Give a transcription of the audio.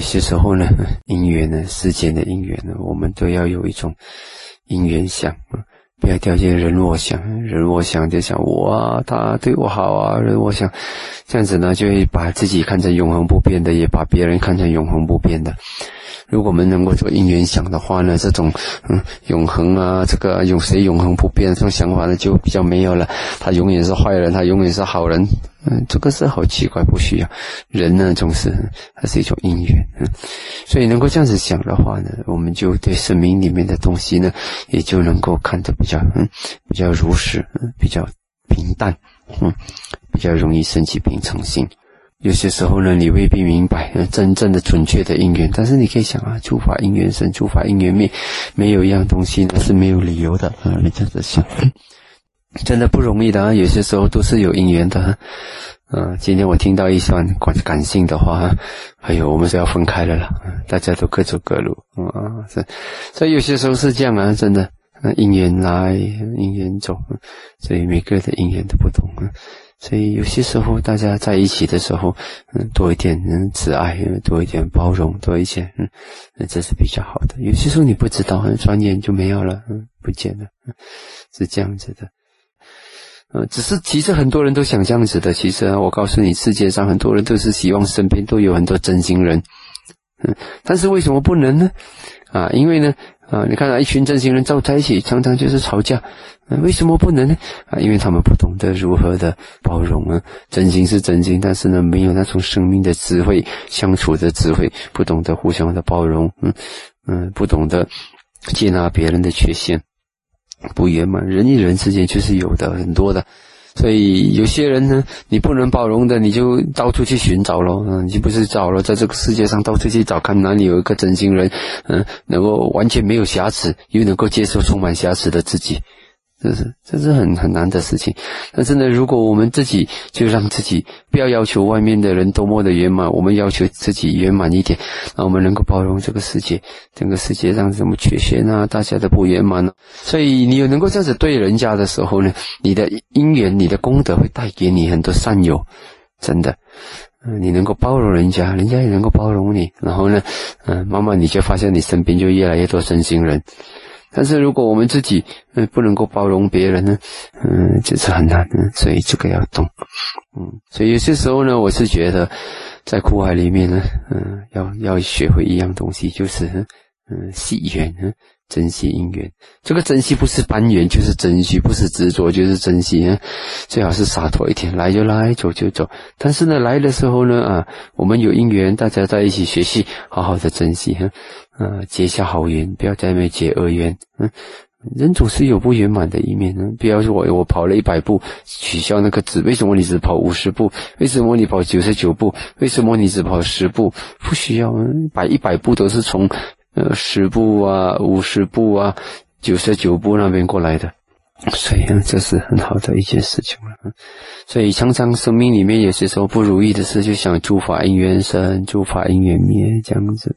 有些时候呢，因缘呢，世间的因缘呢，我们都要有一种因缘想啊，不要掉进人我想，人我想就想我啊，他对我好啊，人我想这样子呢，就会把自己看成永恒不变的，也把别人看成永恒不变的。如果我们能够做因缘想的话呢，这种嗯永恒啊，这个永谁永恒不变这种想法呢，就比较没有了。他永远是坏人，他永远是好人，嗯，这个是好奇怪，不需要。人呢，总是还是一种因缘，嗯，所以能够这样子想的话呢，我们就对生命里面的东西呢，也就能够看得比较嗯比较如实，嗯，比较平淡，嗯，比较容易升起平常心。有些时候呢，你未必明白真正的准确的因缘，但是你可以想啊，诸法因缘生，诸法因缘灭，没有一样东西呢是没有理由的啊！你这样子想，真的不容易的啊！有些时候都是有因缘的，啊！今天我听到一段感感性的话，哎呦，我们是要分开了啦，大家都各走各路啊！这，所以有些时候是这样啊，真的，那因缘来，因缘走，所以每个人的因缘都不同啊。所以有些时候大家在一起的时候，嗯，多一点嗯慈爱，多一点包容，多一些嗯，这是比较好的。有些时候你不知道，转眼就没有了，嗯，不见了，是这样子的。嗯，只是其实很多人都想这样子的。其实，我告诉你，世界上很多人都是希望身边都有很多真心人，嗯，但是为什么不能呢？啊，因为呢。啊，你看啊，一群真心人凑在一起，常常就是吵架。为什么不能呢？啊，因为他们不懂得如何的包容啊。真心是真心，但是呢，没有那种生命的智慧、相处的智慧，不懂得互相的包容，嗯嗯，不懂得接纳别人的缺陷，不圆满。人与人之间就是有的很多的。所以有些人呢，你不能包容的，你就到处去寻找咯。嗯，你就不是找了，在这个世界上到处去找，看哪里有一个真心人，嗯，能够完全没有瑕疵，又能够接受充满瑕疵的自己。这是这是很很难的事情，但是呢，如果我们自己就让自己不要要求外面的人多么的圆满，我们要求自己圆满一点，那我们能够包容这个世界，整个世界上什么缺陷啊，大家都不圆满呢？所以你有能够这样子对人家的时候呢，你的因缘、你的功德会带给你很多善友，真的，嗯，你能够包容人家，人家也能够包容你，然后呢，嗯，慢慢你就发现你身边就越来越多真心人。但是如果我们自己嗯不能够包容别人呢，嗯，这是很难的，所以这个要懂，嗯，所以有些时候呢，我是觉得在苦海里面呢，嗯，要要学会一样东西，就是嗯，惜缘，珍惜姻缘。这个珍惜不是攀缘，就是珍惜，不是执着，就是珍惜。最好是洒脱一点，来就来，走就走。但是呢，来的时候呢，啊，我们有姻缘，大家在一起学习，好好的珍惜，哈啊，结下好缘，不要在那结恶缘。嗯，人总是有不圆满的一面呢。不要说我我跑了一百步，取消那个字，为什么你只跑五十步？为什么你跑九十九步？为什么你只跑十步？不需要，摆一百步都是从呃十步啊、五十步啊、九十九步那边过来的。所以这是很好的一件事情了。所以常常生命里面有些时候不如意的事，就想诸法因缘生，诸法因缘灭这样子。